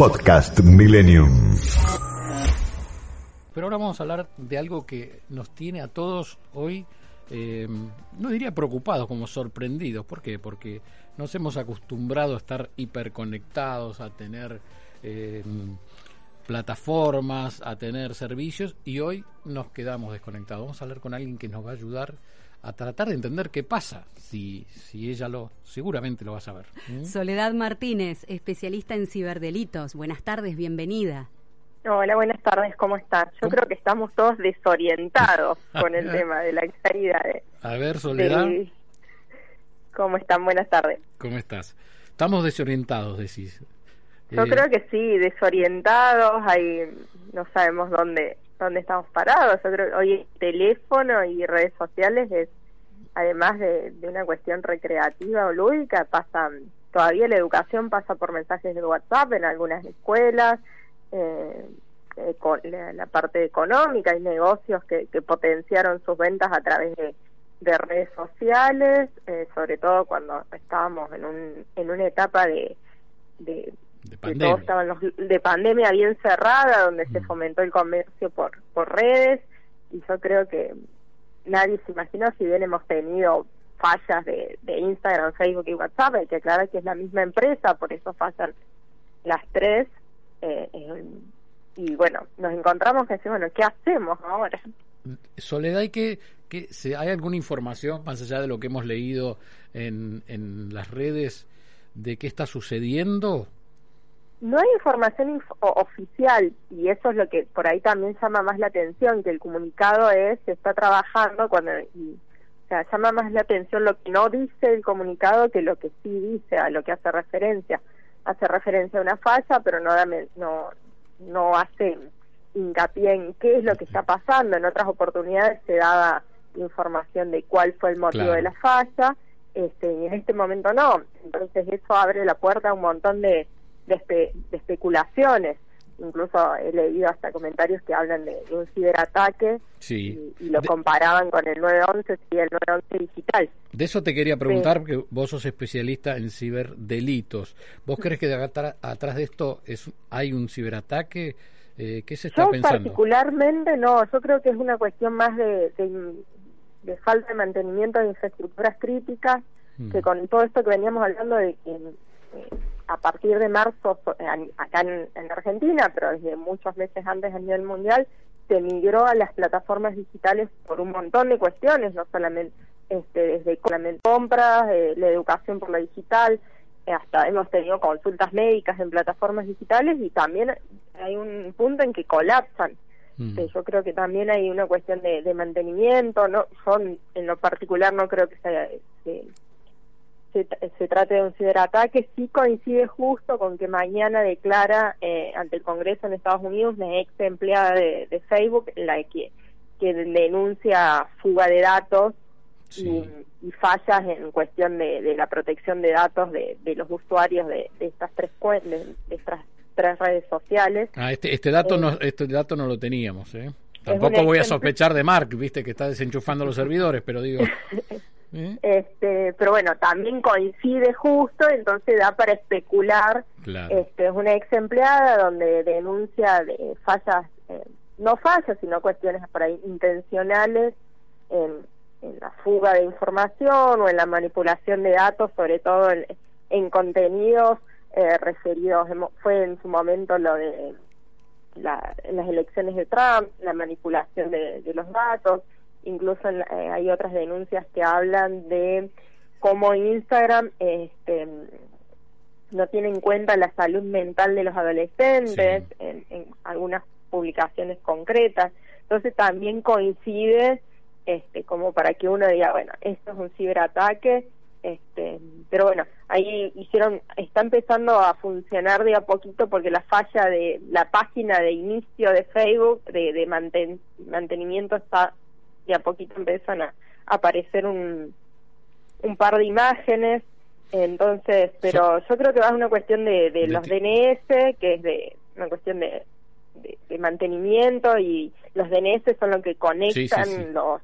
Podcast Millennium. Pero ahora vamos a hablar de algo que nos tiene a todos hoy, eh, no diría preocupados, como sorprendidos. ¿Por qué? Porque nos hemos acostumbrado a estar hiperconectados, a tener eh, plataformas, a tener servicios y hoy nos quedamos desconectados. Vamos a hablar con alguien que nos va a ayudar a tratar de entender qué pasa, si, si ella lo, seguramente lo va a saber. ¿Mm? Soledad Martínez, especialista en ciberdelitos. Buenas tardes, bienvenida. Hola, buenas tardes, ¿cómo estás? Yo creo que estamos todos desorientados con el tema de la claridad. a ver, Soledad. ¿Cómo están? Buenas tardes. ¿Cómo estás? Estamos desorientados, decís. Yo eh, creo que sí, desorientados, ahí no sabemos dónde donde estamos parados. Yo creo que hoy teléfono y redes sociales es, además de, una cuestión recreativa o lúdica, pasan, todavía la educación pasa por mensajes de WhatsApp en algunas escuelas, eh, eh, con la, parte económica, hay negocios que, potenciaron sus ventas a través de, redes sociales, eh, sobre todo cuando estábamos en, un, en una etapa de de pandemia. estaban los, de pandemia bien cerrada, donde se mm. fomentó el comercio por, por redes, y yo creo que nadie se imaginó si bien hemos tenido fallas de, de Instagram, Facebook y WhatsApp, hay que aclarar que es la misma empresa, por eso fallan las tres, eh, eh, y bueno, nos encontramos que bueno, ¿qué hacemos ahora? Soledad, ¿hay que, que hay alguna información más allá de lo que hemos leído en, en las redes de qué está sucediendo? No hay información oficial y eso es lo que por ahí también llama más la atención, que el comunicado es, se está trabajando cuando, o sea, llama más la atención lo que no dice el comunicado que lo que sí dice, a lo que hace referencia. Hace referencia a una falla, pero no, no, no hace hincapié en qué es lo que está pasando. En otras oportunidades se daba información de cuál fue el motivo de la falla, este, y en este momento no. Entonces eso abre la puerta a un montón de de, especulaciones. Incluso he leído hasta comentarios que hablan de, un ciberataque y, lo comparaban con el 911 y el 911 digital. De eso te quería preguntar, porque vos sos especialista en ciberdelitos. ¿Vos crees que de atrás de esto es, hay un ciberataque? Eh, ¿Qué se está yo pensando? particularmente no, yo creo que es una cuestión más de, de, falta de mantenimiento de infraestructuras críticas, que mm. con todo esto que veníamos hablando de que a partir de marzo acá en, Argentina, pero desde muchos meses antes a nivel mundial, se migró a las plataformas digitales por un montón de cuestiones, no solamente este, desde compras, eh, la educación por lo digital, eh, hasta hemos tenido consultas médicas en plataformas digitales y también hay un punto en que colapsan. Mm. Eh, yo creo que también hay una cuestión de, mantenimiento, no son en lo particular no creo que sea se, se trate de un ciberataque, sí coincide justo con que mañana declara eh, ante el Congreso en Estados Unidos una ex empleada de, Facebook, la que, que denuncia fuga de datos y, fallas en cuestión de, la protección de datos de, los usuarios de, estas tres de, estas tres redes sociales. Ah, este, este dato no, eh, este dato no lo teníamos, ¿eh? Tampoco voy a sospechar de Mark, viste que está desenchufando los servidores, pero digo. ¿Eh? Este, pero bueno, también coincide justo, entonces da para especular. Este, es una ex empleada donde denuncia de fallas, eh, no fallas, sino cuestiones por ahí intencionales en, la fuga de información o en la manipulación de datos, sobre todo en, contenidos eh, referidos, fue en su momento lo de las elecciones de Trump, la manipulación de los datos incluso eh, hay otras denuncias que hablan de cómo Instagram este, no tiene en cuenta la salud mental de los adolescentes en, algunas publicaciones concretas. Entonces también coincide este, como para que uno diga, bueno, esto es un ciberataque Este, pero bueno, ahí hicieron, está empezando a funcionar de a poquito porque la falla de la página de inicio de Facebook, de, de mantenimiento, está de a poquito empiezan a, aparecer un, un par de imágenes. Entonces, pero yo creo que va a una cuestión de, de los DNS, que es de una cuestión de, de, mantenimiento y los DNS son lo que conectan los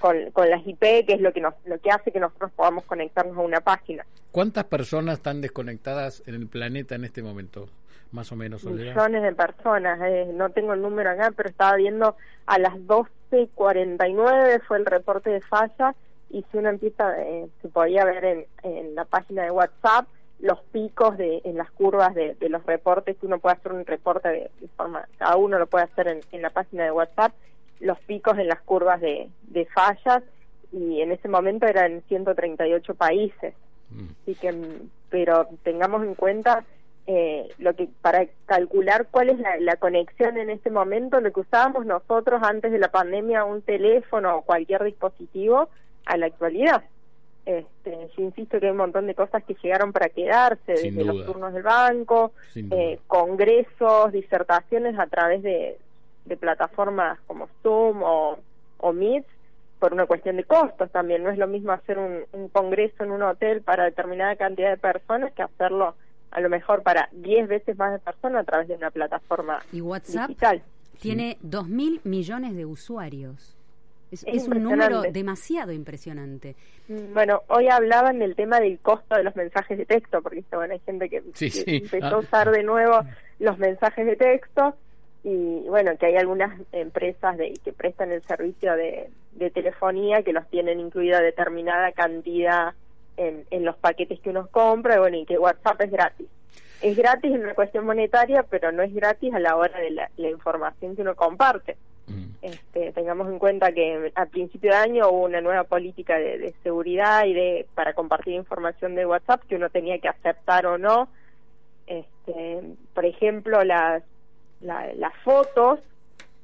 con, las IP, que es lo que nos, lo que hace que nosotros podamos conectarnos a una página. ¿Cuántas personas están desconectadas en el planeta en este momento? Más o menos, Millones de personas, eh, no tengo el número acá, pero estaba viendo a las 12.49 fue el reporte de falla y si uno empieza, eh, se podía ver en, en la página de WhatsApp los picos de, en las curvas de, los reportes, que uno puede hacer un reporte de, forma, cada uno lo puede hacer en, en la página de WhatsApp los picos en las curvas de, de fallas y en ese momento eran 138 países. Mm. Así que, pero tengamos en cuenta eh, lo que para calcular cuál es la, la, conexión en este momento, lo que usábamos nosotros antes de la pandemia, un teléfono o cualquier dispositivo, a la actualidad. Este, yo insisto que hay un montón de cosas que llegaron para quedarse, desde los turnos del banco, eh, congresos, disertaciones a través de, de plataformas como Zoom o, o Meet por una cuestión de costos también. No es lo mismo hacer un, un, congreso en un hotel para determinada cantidad de personas que hacerlo a lo mejor para 10 veces más de personas a través de una plataforma y WhatsApp digital. Tiene dos mil millones de usuarios. Es, es, un número demasiado impresionante. Mm, bueno, hoy hablaban del tema del costo de los mensajes de texto, porque bueno, hay gente que, empezó a ah. usar de nuevo los mensajes de texto y bueno, que hay algunas empresas de, que prestan el servicio de, telefonía que los tienen incluida determinada cantidad en, en los paquetes que uno compra, y bueno, y que WhatsApp es gratis. Es gratis en una cuestión monetaria, pero no es gratis a la hora de la, información que uno comparte. Mm. Este, tengamos en cuenta que a principio de año hubo una nueva política de, de seguridad y de para compartir información de WhatsApp que uno tenía que aceptar o no. Este, por ejemplo, las las fotos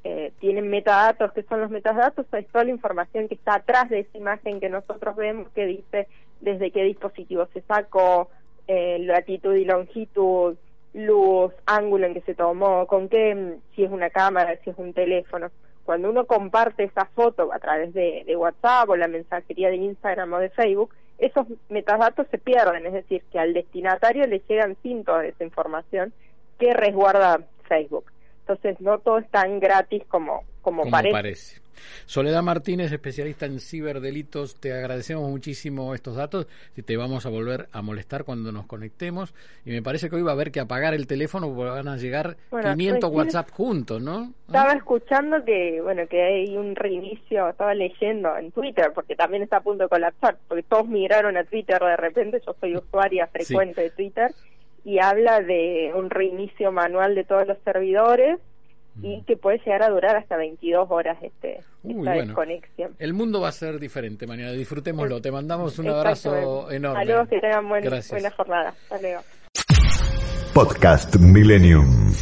eh, tienen metadatos, que son los metadatos? Es toda la información que está atrás de esa imagen que nosotros vemos que dice desde qué dispositivo se sacó, eh, latitud y longitud, luz, ángulo en que se tomó, con qué, si es una cámara, si es un teléfono. Cuando uno comparte esa foto a través de, de WhatsApp o la mensajería de Instagram o de Facebook, esos metadatos se pierden, es decir, que al destinatario le llegan sin toda esa información que resguarda Facebook. Entonces no todo es tan gratis como, como, parece. Soledad Martínez, especialista en ciberdelitos, te agradecemos muchísimo estos datos y te vamos a volver a molestar cuando nos conectemos. Y me parece que hoy va a haber que apagar el teléfono porque van a llegar 500 WhatsApp juntos, ¿no? Estaba escuchando que, bueno, que hay un reinicio, estaba leyendo en Twitter, porque también está a punto de colapsar, porque todos migraron a Twitter de repente, yo soy usuaria frecuente de Twitter y habla de un reinicio manual de todos los servidores y mm. que puede llegar a durar hasta 22 horas este esta desconexión. El mundo va a ser diferente mañana, disfrutémoslo. Te mandamos un abrazo enorme. Saludos, que tengan buena jornada. Hasta luego. Podcast Millennium.